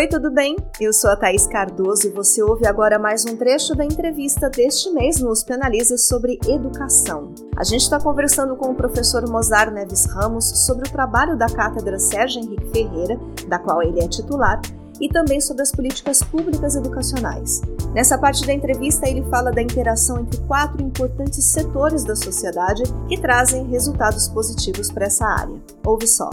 Oi, tudo bem? Eu sou a Thaís Cardoso e você ouve agora mais um trecho da entrevista deste mês no USP Analisa sobre educação. A gente está conversando com o professor Mozar Neves Ramos sobre o trabalho da Cátedra Sérgio Henrique Ferreira, da qual ele é titular, e também sobre as políticas públicas educacionais. Nessa parte da entrevista, ele fala da interação entre quatro importantes setores da sociedade que trazem resultados positivos para essa área. Ouve só.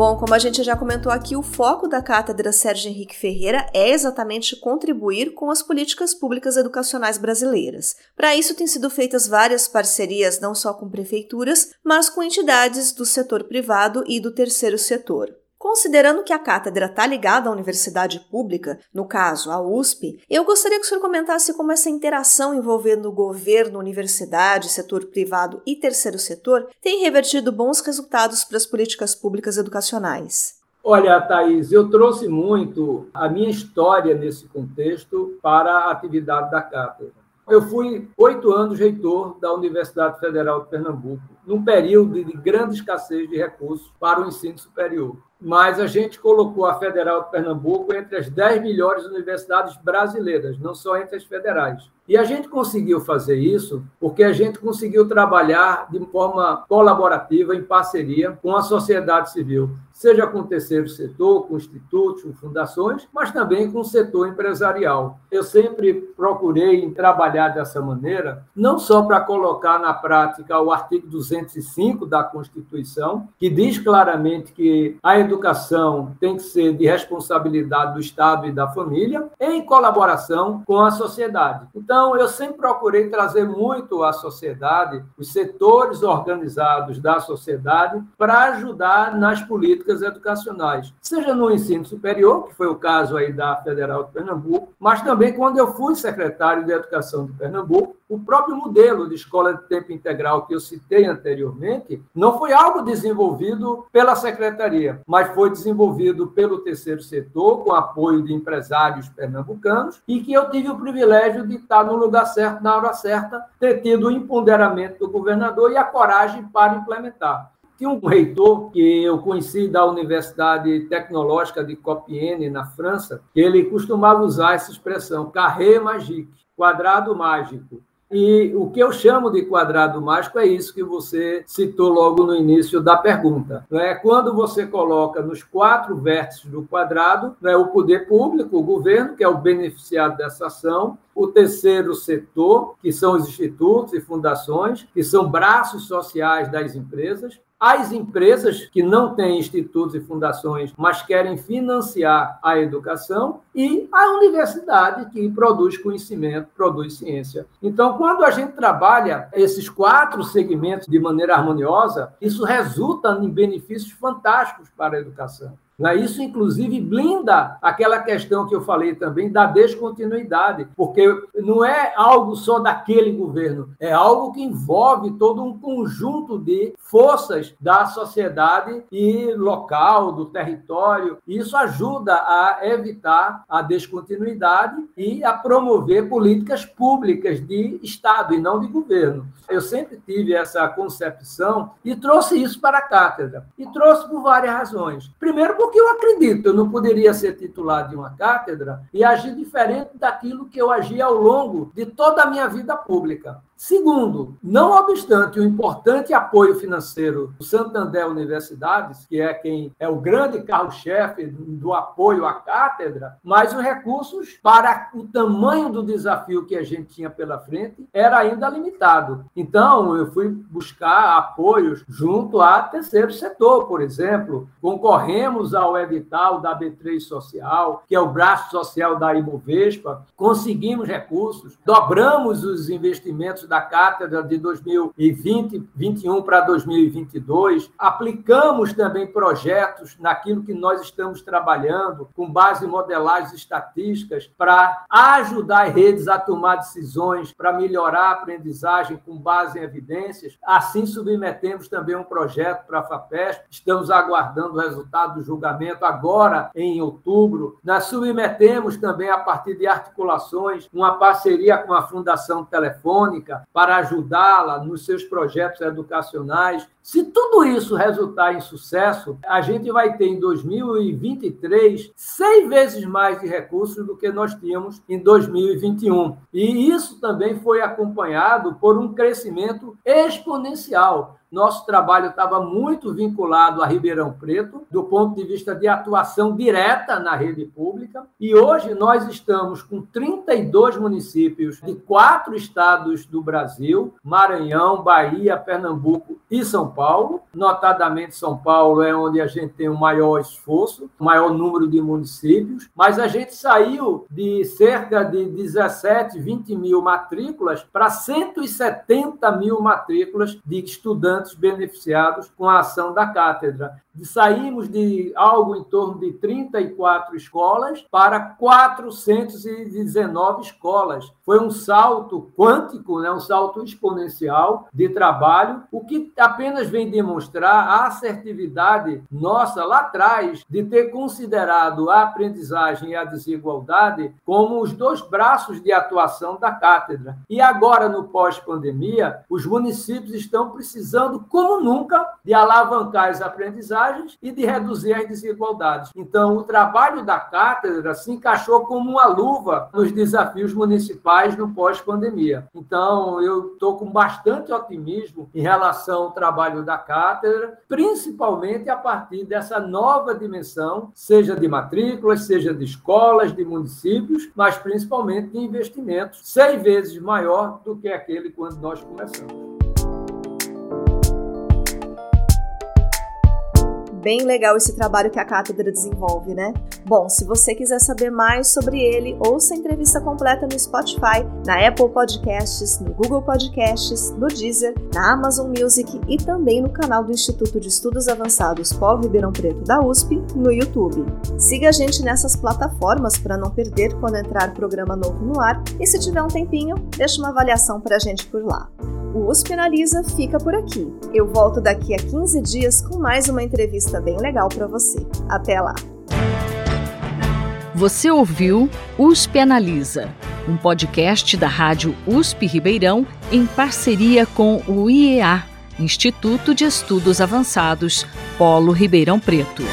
Bom, como a gente já comentou aqui, o foco da cátedra Sérgio Henrique Ferreira é exatamente contribuir com as políticas públicas educacionais brasileiras. Para isso, têm sido feitas várias parcerias, não só com prefeituras, mas com entidades do setor privado e do terceiro setor. Considerando que a cátedra está ligada à universidade pública, no caso, a USP, eu gostaria que o senhor comentasse como essa interação envolvendo governo, universidade, setor privado e terceiro setor tem revertido bons resultados para as políticas públicas educacionais. Olha, Thaís, eu trouxe muito a minha história nesse contexto para a atividade da cátedra. Eu fui oito anos reitor da Universidade Federal de Pernambuco, num período de grande escassez de recursos para o ensino superior mas a gente colocou a Federal de Pernambuco entre as dez melhores universidades brasileiras, não só entre as federais. E a gente conseguiu fazer isso porque a gente conseguiu trabalhar de forma colaborativa, em parceria com a sociedade civil, seja com o terceiro setor, com institutos, com fundações, mas também com o setor empresarial. Eu sempre procurei trabalhar dessa maneira, não só para colocar na prática o artigo 205 da Constituição, que diz claramente que a educação tem que ser de responsabilidade do Estado e da família, em colaboração com a sociedade. Então, eu sempre procurei trazer muito a sociedade, os setores organizados da sociedade, para ajudar nas políticas educacionais, seja no ensino superior, que foi o caso aí da Federal de Pernambuco, mas também quando eu fui secretário de Educação de Pernambuco, o próprio modelo de escola de tempo integral que eu citei anteriormente não foi algo desenvolvido pela secretaria, mas foi desenvolvido pelo terceiro setor, com apoio de empresários pernambucanos, e que eu tive o privilégio de estar no lugar certo, na hora certa, ter tido o empoderamento do governador e a coragem para implementar. Tinha um reitor que eu conheci da Universidade Tecnológica de Compiègne, na França, ele costumava usar essa expressão, carré magique, quadrado mágico. E o que eu chamo de quadrado mágico é isso que você citou logo no início da pergunta. É quando você coloca nos quatro vértices do quadrado né, o poder público, o governo, que é o beneficiado dessa ação, o terceiro setor, que são os institutos e fundações, que são braços sociais das empresas, as empresas que não têm institutos e fundações, mas querem financiar a educação, e a universidade que produz conhecimento, produz ciência. Então, quando a gente trabalha esses quatro segmentos de maneira harmoniosa, isso resulta em benefícios fantásticos para a educação. Né? Isso, inclusive, blinda aquela questão que eu falei também da descontinuidade, porque não é algo só daquele governo, é algo que envolve todo um conjunto de forças da sociedade e local, do território. Isso ajuda a evitar a descontinuidade e a promover políticas públicas de Estado e não de governo. Eu sempre tive essa concepção e trouxe isso para a cátedra. E trouxe por várias razões. Primeiro, porque eu acredito, eu não poderia ser titular de uma cátedra e agir diferente daquilo que eu agi ao longo de toda a minha vida pública. Segundo, não obstante o importante apoio financeiro do Santander Universidades, que é quem é o grande carro-chefe do apoio à cátedra, mas os recursos para o tamanho do desafio que a gente tinha pela frente era ainda limitado. Então, eu fui buscar apoios junto a terceiro setor, por exemplo. Concorremos ao edital da B3 Social, que é o braço social da Ibovespa, conseguimos recursos, dobramos os investimentos da cátedra de 2020, 21 para 2022, aplicamos também projetos naquilo que nós estamos trabalhando, com base em modelagens estatísticas, para ajudar as redes a tomar decisões, para melhorar a aprendizagem com base em evidências. Assim, submetemos também um projeto para a FAPESP, estamos aguardando o resultado do julgamento agora, em outubro. Nós submetemos também, a partir de articulações, uma parceria com a Fundação Telefônica para ajudá-la nos seus projetos educacionais. Se tudo isso resultar em sucesso, a gente vai ter em 2023 seis vezes mais de recursos do que nós tínhamos em 2021. E isso também foi acompanhado por um crescimento exponencial nosso trabalho estava muito vinculado a Ribeirão Preto, do ponto de vista de atuação direta na rede pública, e hoje nós estamos com 32 municípios de quatro estados do Brasil: Maranhão, Bahia, Pernambuco e São Paulo. Notadamente, São Paulo é onde a gente tem o maior esforço, o maior número de municípios, mas a gente saiu de cerca de 17, 20 mil matrículas para 170 mil matrículas de estudantes beneficiados com a ação da cátedra. Saímos de algo em torno de 34 escolas para 419 escolas. Foi um salto quântico, né? um salto exponencial de trabalho, o que apenas vem demonstrar a assertividade nossa lá atrás de ter considerado a aprendizagem e a desigualdade como os dois braços de atuação da cátedra. E agora, no pós-pandemia, os municípios estão precisando, como nunca, de alavancar as aprendizagens e de reduzir as desigualdades. Então, o trabalho da cátedra se encaixou como uma luva nos desafios municipais no pós-pandemia. Então, eu estou com bastante otimismo em relação ao trabalho da cátedra, principalmente a partir dessa nova dimensão, seja de matrículas, seja de escolas, de municípios, mas principalmente de investimentos, seis vezes maior do que aquele quando nós começamos. Bem legal esse trabalho que a cátedra desenvolve, né? Bom, se você quiser saber mais sobre ele, ouça a entrevista completa no Spotify, na Apple Podcasts, no Google Podcasts, no Deezer, na Amazon Music e também no canal do Instituto de Estudos Avançados Paulo Ribeirão Preto da USP no YouTube. Siga a gente nessas plataformas para não perder quando entrar programa novo no ar e se tiver um tempinho, deixe uma avaliação para a gente por lá. O USP Analisa fica por aqui. Eu volto daqui a 15 dias com mais uma entrevista bem legal para você. Até lá! Você ouviu USP Analisa, um podcast da Rádio USP Ribeirão em parceria com o IEA, Instituto de Estudos Avançados Polo Ribeirão Preto.